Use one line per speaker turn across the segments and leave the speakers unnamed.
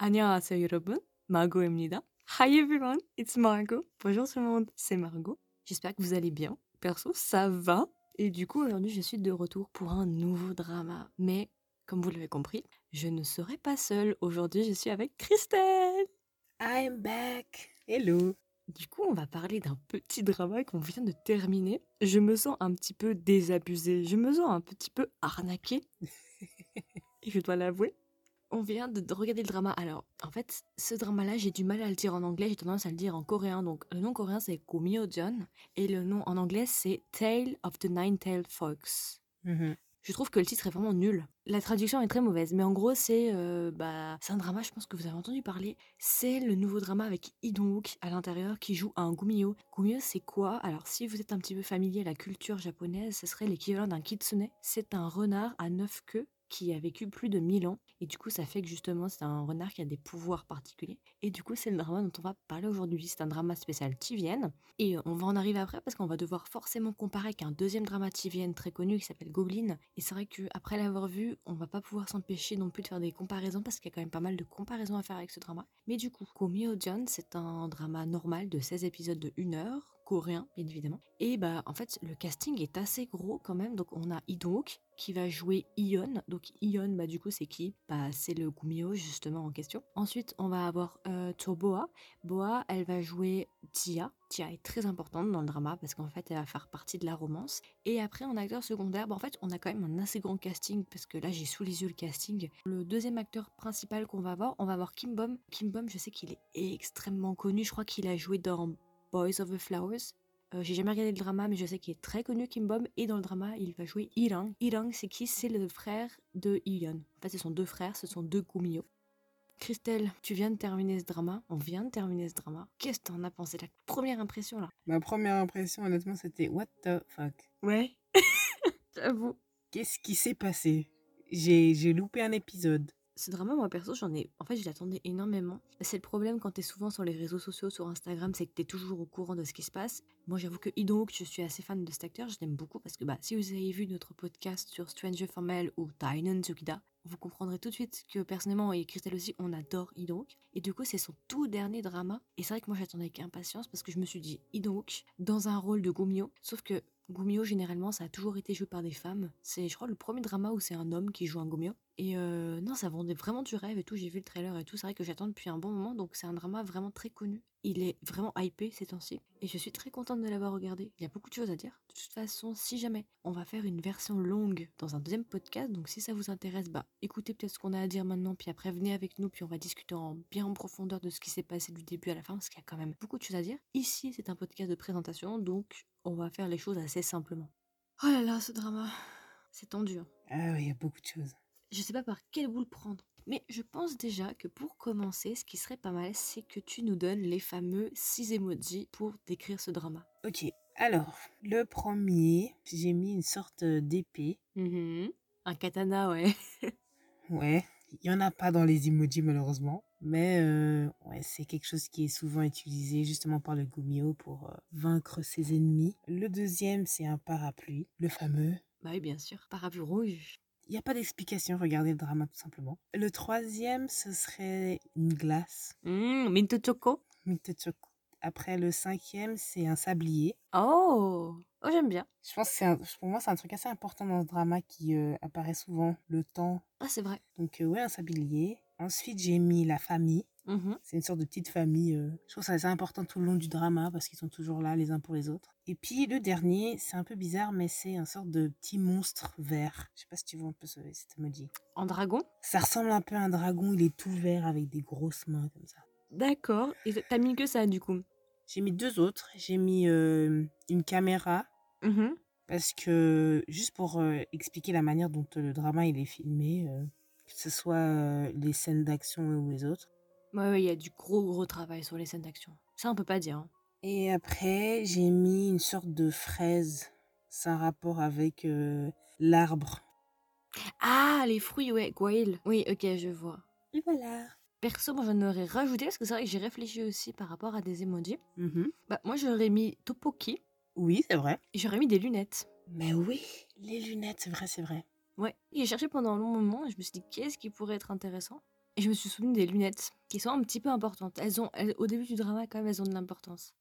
안녕하세요 여러분, Margot입니다. Hi everyone, it's Margot. Bonjour tout le monde, c'est Margot. J'espère que vous allez bien. Perso, ça va. Et du coup, aujourd'hui, je suis de retour pour un nouveau drama. Mais, comme vous l'avez compris, je ne serai pas seule. Aujourd'hui, je suis avec Christelle.
I'm back. Hello.
Du coup, on va parler d'un petit drama qu'on vient de terminer. Je me sens un petit peu désabusée. Je me sens un petit peu arnaquée. Et je dois l'avouer. on vient de de regarder le drama. Alors, en fait, ce drama-là, j'ai du mal à le dire en anglais, j'ai tendance à le dire en coréen. Donc, le nom coréen, c'est Gomyo-jeon. Et le nom en anglais, c'est Tale of the Nine-Tailed Fox.
Mhm.
Je trouve que le titre est vraiment nul. La traduction est très mauvaise, mais en gros, c'est euh, bah, c'est un drama, je pense que vous avez entendu parler. C'est le nouveau drama avec Lee Dong-wook à l'intérieur qui joue un Gumio. Gumio, c'est quoi? Alors, si vous êtes un petit peu familier à la culture japonaise, ce serait l'équivalent d'un kitsune. C'est un renard à neuf queues qui a vécu plus de 1000 ans. Et du coup, ça fait que justement, c'est un renard qui a des pouvoirs particuliers. Et du coup, c'est le drama dont on va parler aujourd'hui. C'est un drama spécial Tivienne. Et euh, on va en arriver après parce qu'on va devoir forcément comparer avec un deuxième drama Tivienne très connu qui s'appelle Goblin. Et c'est vrai qu'après l'avoir vu, on va pas pouvoir s'empêcher non plus de faire des comparaisons parce qu'il y a quand même pas mal de comparaisons à faire avec ce drama. Mais du coup, Komio John, c'est un drama normal de 16 épisodes de 1 heure coréen, bien évidemment. Et bah en fait le casting est assez gros quand même. Donc on a Idong qui va jouer Ion. Donc Ion, bah du coup c'est qui? Bah c'est le Gumio justement en question. Ensuite on va avoir euh, Toboa. Boa, elle va jouer Tia. Tia est très importante dans le drama parce qu'en fait elle va faire partie de la romance. Et après en acteur secondaire, bah en fait on a quand même un assez grand casting parce que là j'ai sous les yeux le casting. Le deuxième acteur principal qu'on va avoir, on va avoir Kim Bom. Kim Bom, je sais qu'il est extrêmement connu. Je crois qu'il a joué dans Boys of the Flowers. Euh, J'ai jamais regardé le drama, mais je sais qu'il est très connu, Kim Bom. Et dans le drama, il va jouer Irang. Irang, c'est qui? C'est le frère de Ion. En fait, ce sont deux frères, ce sont deux Gumio. Christelle, tu viens de terminer ce drama. On vient de terminer ce drama. Qu'est-ce que t'en as pensé? La première impression, là
Ma première impression, honnêtement, c'était What the fuck?
Ouais. J'avoue.
Qu'est-ce qui s'est passé? J'ai loupé un épisode.
Ce drama, moi perso, j'en ai. En fait, je l'attendais énormément. C'est le problème quand t'es souvent sur les réseaux sociaux, sur Instagram, c'est que t'es toujours au courant de ce qui se passe. Moi, j'avoue que Idong, je suis assez fan de cet acteur, je l'aime beaucoup parce que bah, si vous avez vu notre podcast sur Stranger Formel ou Tainan Tsukida, vous comprendrez tout de suite que personnellement et Christelle aussi, on adore Idong. Et du coup, c'est son tout dernier drama. Et c'est vrai que moi, j'attendais avec impatience parce que je me suis dit Idong dans un rôle de Gumio. Sauf que Gumio, généralement, ça a toujours été joué par des femmes. C'est, je crois, le premier drama où c'est un homme qui joue un Gumio. Et euh, non, ça vendait vraiment du rêve et tout. J'ai vu le trailer et tout. C'est vrai que j'attends depuis un bon moment. Donc, c'est un drama vraiment très connu. Il est vraiment hypé ces temps-ci. Et je suis très contente de l'avoir regardé. Il y a beaucoup de choses à dire. De toute façon, si jamais on va faire une version longue dans un deuxième podcast, donc si ça vous intéresse, bah écoutez peut-être ce qu'on a à dire maintenant. Puis après, venez avec nous. Puis on va discuter en, bien en profondeur de ce qui s'est passé du début à la fin. Parce qu'il y a quand même beaucoup de choses à dire. Ici, c'est un podcast de présentation. Donc, on va faire les choses assez simplement. Oh là là, ce drama. C'est tendu. hein.
Ah oui, il y a beaucoup de choses.
Je sais pas par quel bout le prendre. Mais je pense déjà que pour commencer, ce qui serait pas mal, c'est que tu nous donnes les fameux 6 emojis pour décrire ce drama.
Ok, alors, le premier, j'ai mis une sorte d'épée.
Mhm. Un katana, ouais.
Ouais, il n'y en a pas dans les emojis malheureusement. Mais euh, ouais, c'est quelque chose qui est souvent utilisé justement par le Gumio pour euh, vaincre ses ennemis. Le deuxième, c'est un parapluie, le fameux.
Bah oui, bien sûr. Parapluie rouge.
Il n'y a pas d'explication, regardez le drama tout simplement. Le troisième, ce serait une glace,
Mmh, Minto Choco.
Mint Choco. Après, le cinquième, c'est un sablier.
Oh, oh j'aime bien.
Je pense que un- pour moi, c'est un truc assez important dans ce drama qui euh, apparaît souvent, le temps.
Ah, c'est vrai.
Donc, euh, ouais, un sablier. Ensuite, j'ai mis la famille.
Mhm.
C'est une sorte de petite famille. euh, Je trouve ça assez important tout le long du drama parce qu'ils sont toujours là les uns pour les autres. Et puis le dernier, c'est un peu bizarre, mais c'est un sorte de petit monstre vert. Je sais pas si tu vois un peu ce, cet emoji.
En dragon?
Ça ressemble un peu à un dragon, il est tout vert avec des grosses mains comme ça.
D'accord. Et t'as mis que ça, du coup?
J'ai mis deux autres. J'ai mis euh, une caméra
Mhm.
parce que juste pour euh, expliquer la manière dont le drama il est filmé, euh, que ce soit les scènes d'action ou les autres.
Ouais, ouais, il y a du gros, gros travail sur les scènes d'action. Ça, on peut pas dire. hein.
Et après, j'ai mis une sorte de fraise. C'est un rapport avec euh, l'arbre.
Ah, les fruits, ouais, Gwail. Oui, ok, je vois.
Et voilà.
Perso, moi, j'en aurais rajouté parce que c'est vrai que j'ai réfléchi aussi par rapport à des emojis.
Mhm.
Bah, moi, j'aurais mis Topoki
Oui, c'est vrai.
et j'aurais mis des lunettes.
Mais oui, les lunettes, c'est vrai, c'est vrai.
Ouais. J'ai cherché pendant un long moment et je me suis dit, qu'est-ce qui pourrait être intéressant? Et je me suis souvenu des lunettes, qui sont un petit peu importantes. Elles ont, au début du drama, quand même, elles ont de l'importance.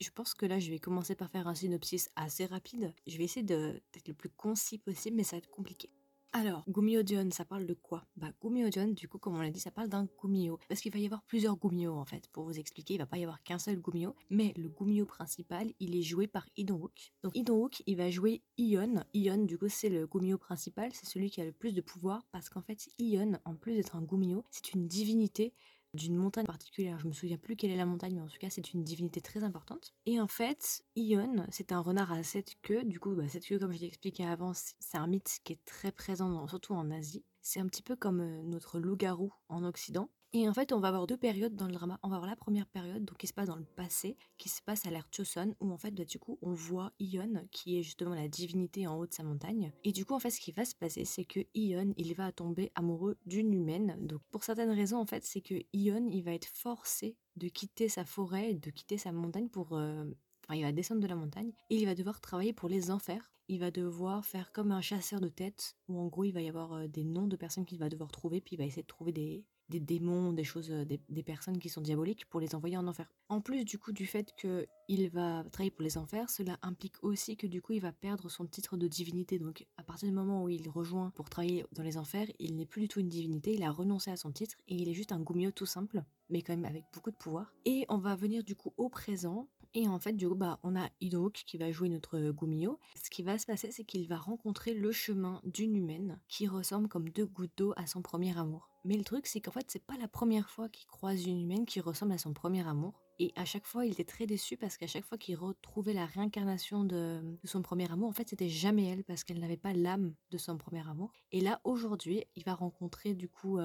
Je pense que là, je vais commencer par faire un synopsis assez rapide. Je vais essayer d'être le plus concis possible, mais ça va être compliqué. Alors, Gumio-jeon, ça parle de quoi? Bah, Gumio-jeon, du coup, comme on l'a dit, ça parle d'un Gumio. Parce qu'il va y avoir plusieurs Gumio, en fait. Pour vous expliquer, il va pas y avoir qu'un seul Gumio. Mais le Gumio principal, il est joué par Lee Dong-wook. Donc, Lee Dong-wook, il va jouer Ion. Ion, du coup, c'est le Gumio principal. C'est celui qui a le plus de pouvoir. Parce qu'en fait, Ion, en plus d'être un Gumio, c'est une divinité d'une montagne particulière. Je me souviens plus quelle est la montagne, mais en tout cas, c'est une divinité très importante. Et en fait, Ion, c'est un renard à sept queues. Du coup, bah, sept queues, comme je l'ai expliqué avant, c'est un mythe qui est très présent, surtout en Asie. C'est un petit peu comme euh, notre loup-garou en Occident. Et en fait, on va avoir deux périodes dans le drama. On va avoir la première période, donc qui se passe dans le passé, qui se passe à l'ère Choson, où en fait, bah, du coup, on voit Ion, qui est justement la divinité en haut de sa montagne. Et du coup, en fait, ce qui va se passer, c'est que Ion, il va tomber amoureux d'une humaine. Donc, pour certaines raisons, en fait, c'est que Ion, il va être forcé de quitter sa forêt, de quitter sa montagne pour euh, Il va descendre de la montagne et il va devoir travailler pour les enfers. Il va devoir faire comme un chasseur de tête, où en gros il va y avoir euh, des noms de personnes qu'il va devoir trouver, puis il va essayer de trouver des, démons, des choses, euh, des, personnes qui sont diaboliques pour les envoyer en enfer. En plus du coup du fait que il va travailler pour les enfers, cela implique aussi que du coup il va perdre son titre de divinité. Donc à partir du moment où il rejoint pour travailler dans les enfers, il n'est plus du tout une divinité, il a renoncé à son titre et il est juste un Gumio tout simple, mais quand même avec beaucoup de pouvoir. Et on va venir du coup au présent et en fait, du coup, bah, on a Idook qui va jouer notre Gumio. Ce qui va se passer, c'est qu'il va rencontrer le chemin d'une humaine qui ressemble comme deux gouttes d'eau à son premier amour. Mais le truc, c'est qu'en fait, c'est pas la première fois qu'il croise une humaine qui ressemble à son premier amour. Et à chaque fois, il était très déçu parce qu'à chaque fois qu'il retrouvait la réincarnation de, son premier amour, en fait, c'était jamais elle parce qu'elle n'avait pas l'âme de son premier amour. Et là, aujourd'hui, il va rencontrer du coup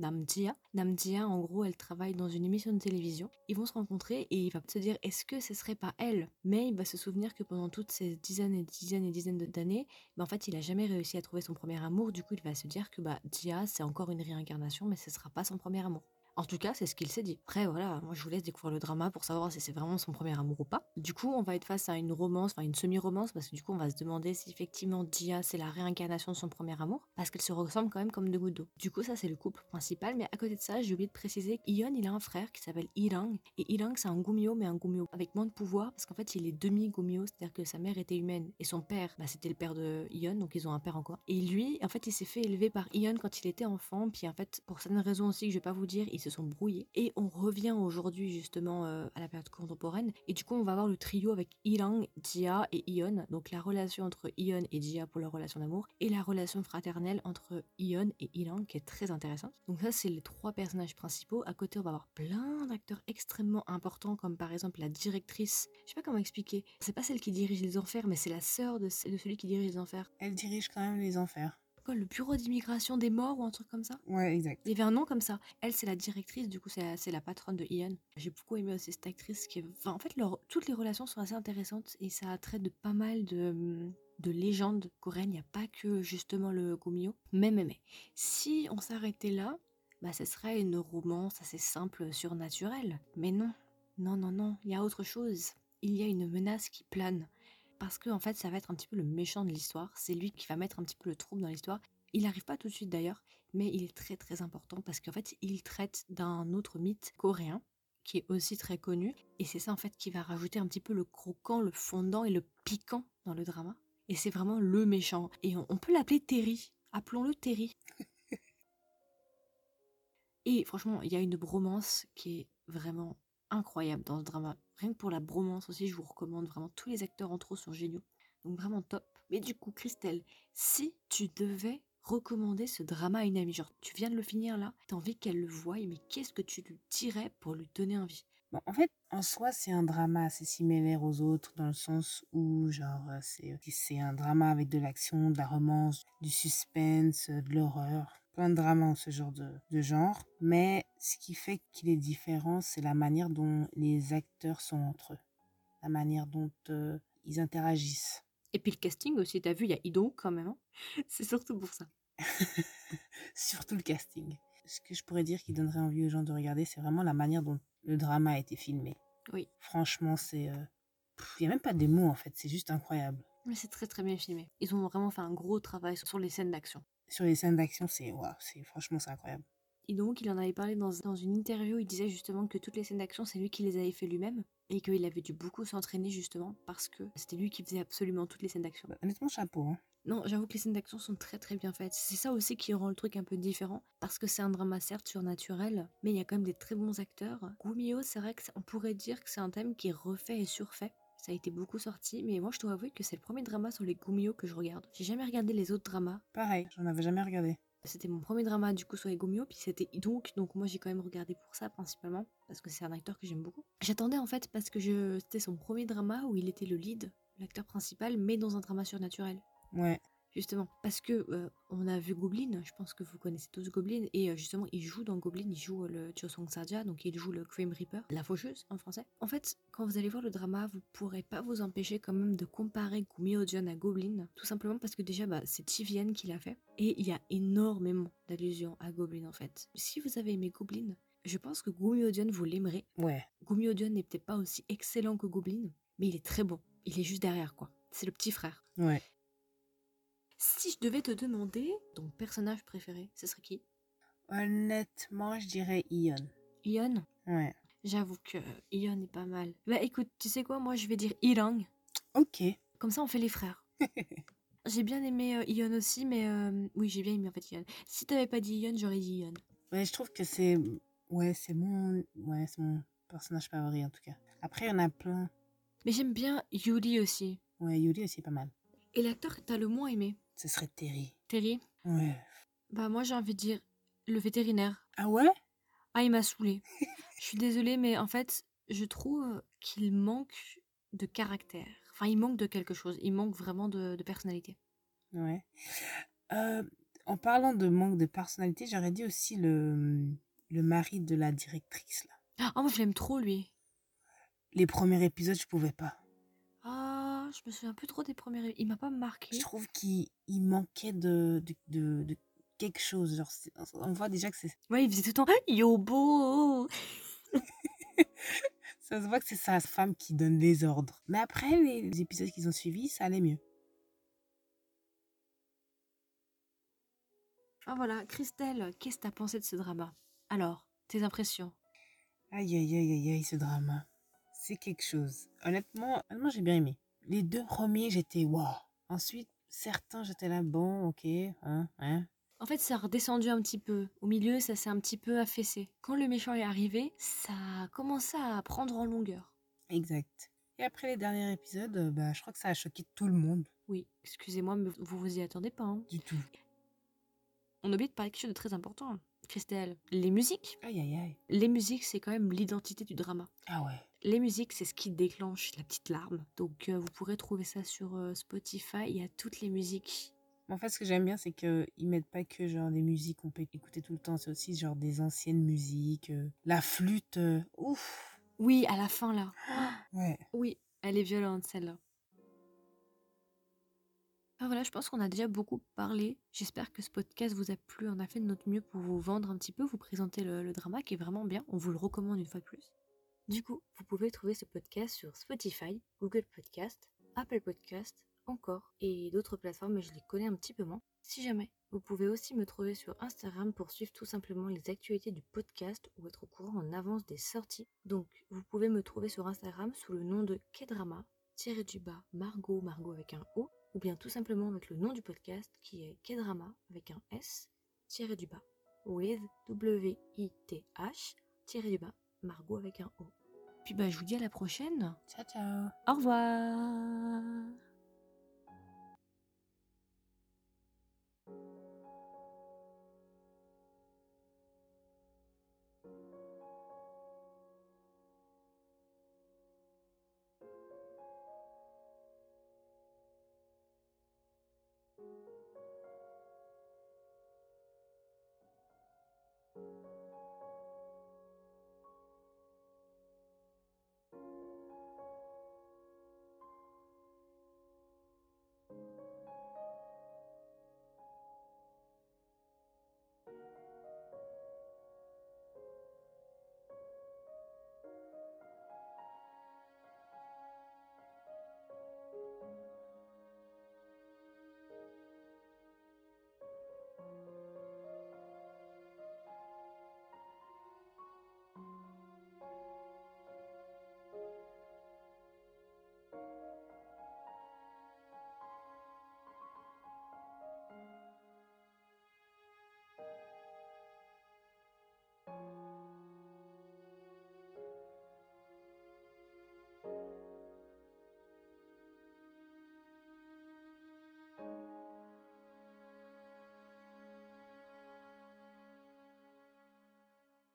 Namdia. Namdia, en gros, elle travaille dans une émission de télévision. Ils vont se rencontrer et il va se dire est-ce que ce serait pas elle? Mais il va se souvenir que pendant toutes ces dizaines et dizaines et dizaines d'années, bah, en fait, il a jamais réussi à trouver son premier amour. Du coup, il va se dire que bah, Dia, c'est encore une réincarnation, mais ce sera pas son premier amour. En tout cas, c'est ce qu'il s'est dit. Après, voilà, moi je vous laisse découvrir le drama pour savoir si c'est vraiment son premier amour ou pas. Du coup, on va être face à une romance, enfin une semi-romance, parce que du coup, on va se demander si effectivement Dia c'est la réincarnation de son premier amour, parce qu'elle se ressemble quand même comme deux gouttes d'eau. Du coup, ça c'est le couple principal, mais à côté de ça, j'ai oublié de préciser qu'Ion il a un frère qui s'appelle Ilang, et Ilang c'est un Gumio, mais un Gumio avec moins de pouvoir, parce qu'en fait il est demi-Gumio, c'est-à-dire que sa mère était humaine, et son père, bah, c'était le père de Ion, donc ils ont un père encore. Et lui, en fait, il s'est fait élever par Ion quand il était enfant, puis en fait, pour certaines raisons aussi que je vais pas vous dire, ils se sont brouillés. Et on revient aujourd'hui justement euh, à la période contemporaine. Et du coup, on va avoir le trio avec Ilang, Dia et Ion. Donc la relation entre Ion et Dia pour leur relation d'amour. Et la relation fraternelle entre Ion et Ilang qui est très intéressante. Donc ça, c'est les trois personnages principaux. À côté, on va avoir plein d'acteurs extrêmement importants comme par exemple la directrice. Je sais pas comment expliquer. C'est pas celle qui dirige les enfers, mais c'est la sœur de, de celui qui dirige les enfers.
Elle dirige quand même les enfers.
Le bureau d'immigration des morts ou un truc comme ça?
Ouais, exact.
il y avait un nom comme ça. Elle, c'est la directrice, du coup, c'est la, c'est la patronne de Ian. J'ai beaucoup aimé aussi cette actrice qui est... Enfin, en fait, leur- toutes les relations sont assez intéressantes et ça a trait de pas mal de, de légendes coréennes. Il n'y a pas que justement le Gumio. Mais, mais, mais, si on s'arrêtait là, bah, ce serait une romance assez simple, surnaturelle. Mais non, non, non, non, il y a autre chose. Il y a une menace qui plane. Parce que, en fait, ça va être un petit peu le méchant de l'histoire. C'est lui qui va mettre un petit peu le trouble dans l'histoire. Il n'arrive pas tout de suite d'ailleurs, mais il est très très important parce qu'en fait, il traite d'un autre mythe coréen qui est aussi très connu. Et c'est ça en fait qui va rajouter un petit peu le croquant, le fondant et le piquant dans le drama. Et c'est vraiment le méchant. Et on, on peut l'appeler Terry. Appelons-le Terry. Et franchement, il y a une bromance qui est vraiment incroyable dans ce drama. Rien que pour la bromance aussi, je vous recommande vraiment. Tous les acteurs entre eux sont géniaux. Donc vraiment top. Mais du coup, Christelle, si tu devais recommander ce drama à une amie, genre tu viens de le finir là, t'as envie qu'elle le voie, mais qu'est-ce que tu lui dirais pour lui donner envie?
Bon, en fait, en soi, c'est un drama assez similaire aux autres dans le sens où, genre, euh, c'est c'est un drama avec de l'action, de la romance, du suspense, euh, de l'horreur. De dramas en ce genre de, de genre. Mais ce qui fait qu'il est différent, c'est la manière dont les acteurs sont entre eux. La manière dont euh, ils interagissent.
Et puis le casting aussi, t'as vu, il y a Ido quand même. hein C'est surtout pour ça.
Surtout le casting. Ce que je pourrais dire qui donnerait envie aux gens de regarder, c'est vraiment la manière dont le drama a été filmé.
Oui.
Franchement, c'est... euh, Il n'y a même pas des mots en fait, c'est juste incroyable.
Mais c'est très très bien filmé. Ils ont vraiment fait un gros travail sur les scènes d'action.
Sur les scènes d'action, c'est c'est franchement c'est incroyable.
Et donc, il en avait parlé dans, dans une interview, il disait justement que toutes les scènes d'action, c'est lui qui les avait fait lui-même et qu'il avait dû beaucoup s'entraîner justement parce que c'était lui qui faisait absolument toutes les scènes d'action.
Bah, honnêtement, chapeau. Hein.
Non, j'avoue que les scènes d'action sont très très bien faites. C'est ça aussi qui rend le truc un peu différent parce que c'est un drama certes surnaturel, mais il y a quand même des très bons acteurs. Gumio, c'est vrai qu'on pourrait dire que c'est un thème qui est refait et surfait. Ça a été beaucoup sorti, mais moi je dois avouer que c'est le premier drama sur les Gumio que je regarde. J'ai jamais regardé les autres dramas.
Pareil, j'en avais jamais regardé.
C'était mon premier drama du coup sur les Gomio, puis c'était donc donc moi j'ai quand même regardé pour ça principalement parce que c'est un acteur que j'aime beaucoup. J'attendais en fait parce que je c'était son premier drama où il était le lead, l'acteur principal, mais dans un drama surnaturel.
Ouais.
Justement, parce que euh, on a vu Goblin, je pense que vous connaissez tous Goblin, et euh, justement il joue dans Goblin, il joue le Chosong Saja, donc il joue le Grim Reaper, la faucheuse en français. En fait, quand vous allez voir le drama, vous pourrez pas vous empêcher quand même de comparer Gumio John à Goblin, tout simplement parce que déjà bah, c'est Tivian qui l'a fait, et il y a énormément d'allusions à Goblin en fait. Si vous avez aimé Goblin, je pense que Gumio John vous l'aimerez.
Ouais.
Gumio John n'est peut-être pas aussi excellent que Goblin, mais il est très bon. Il est juste derrière quoi. C'est le petit frère.
Ouais.
Si je devais te demander ton personnage préféré, ce serait qui?
Honnêtement, je dirais Ion.
Ion?
Ouais.
J'avoue que Ion est pas mal. Bah écoute, tu sais quoi, moi je vais dire Irang.
Ok.
Comme ça on fait les frères. j'ai bien aimé euh, Ion aussi, mais euh, oui, j'ai bien aimé en fait Ion. Si t'avais pas dit Ion, j'aurais dit Ion.
Ouais, je trouve que c'est ouais, c'est mon ouais, c'est mon personnage favori en tout cas. Après, il y en a plein.
Mais j'aime bien Yuri aussi.
Ouais, Yuri aussi est pas mal.
Et l'acteur que t'as le moins aimé?
Ce serait Terry.
Terry
Ouais.
Bah moi j'ai envie de dire le vétérinaire.
Ah ouais?
Ah il m'a saoulé. Je suis désolée, mais en fait, je trouve qu'il manque de caractère. Enfin, il manque de quelque chose. Il manque vraiment de, de personnalité.
Ouais. Euh, en parlant de manque de personnalité, j'aurais dit aussi le, le mari de la directrice. Là.
Ah, moi je l'aime trop lui.
Les premiers épisodes, je pouvais pas.
Je me souviens plus trop des premiers. Il m'a pas marqué.
Je trouve qu'il il manquait de, de, de, de quelque chose. Genre, on voit déjà que c'est.
Ouais, il faisait tout le temps Yobo.
Ça se voit que c'est sa femme qui donne les ordres. Mais après, les épisodes qu'ils ont suivis, ça allait mieux.
Ah voilà, Christelle, qu'est-ce que t'as pensé de ce drama? Alors, tes impressions?
Aïe, aïe, aïe, aïe, aïe, ce drama. C'est quelque chose. Honnêtement, honnêtement j'ai bien aimé. Les deux premiers, j'étais waouh. Ensuite, certains, j'étais là, bon, ok, hein, hein.
En fait, ça a redescendu un petit peu. Au milieu, ça s'est un petit peu affaissé. Quand le méchant est arrivé, ça a commencé à prendre en longueur.
Exact. Et après les derniers épisodes, euh, bah, je crois que ça a choqué tout le monde.
Oui, excusez-moi, mais vous vous y attendez pas. hein.
Du tout.
On oublie de parler de quelque chose de très important. Christelle, les musiques.
Aïe, aïe, aïe.
Les musiques, c'est quand même l'identité du drama.
Ah ouais.
Les musiques, c'est ce qui déclenche la petite larme. Donc, euh, vous pourrez trouver ça sur euh, Spotify. Il y a toutes les musiques.
En fait, ce que j'aime bien, c'est qu'ils mettent pas que genre des musiques qu'on peut écouter tout le temps. C'est aussi genre des anciennes musiques. euh, la flûte. ouf.
Oui, à la fin, là.
Ouais.
Oui, elle est violente, celle-là. Ah voilà, je pense qu'on a déjà beaucoup parlé. J'espère que ce podcast vous a plu. On a fait de notre mieux pour vous vendre un petit peu, vous présenter le, le drama qui est vraiment bien. On vous le recommande une fois de plus. Du coup, vous pouvez trouver ce podcast sur Spotify, Google Podcast, Apple Podcast, encore, et d'autres plateformes, mais je les connais un petit peu moins. Si jamais, vous pouvez aussi me trouver sur Instagram pour suivre tout simplement les actualités du podcast ou être au courant en avance des sorties. Donc, vous pouvez me trouver sur Instagram sous le nom de Kedrama, tiré du bas Margot, Margot avec un O, ou bien tout simplement avec le nom du podcast qui est Kedrama avec un S, tiré du bas, with W-I-T-H, tiré du bas, Margot avec un O. Puis bah je vous dis à la prochaine.
Ciao, ciao.
Au revoir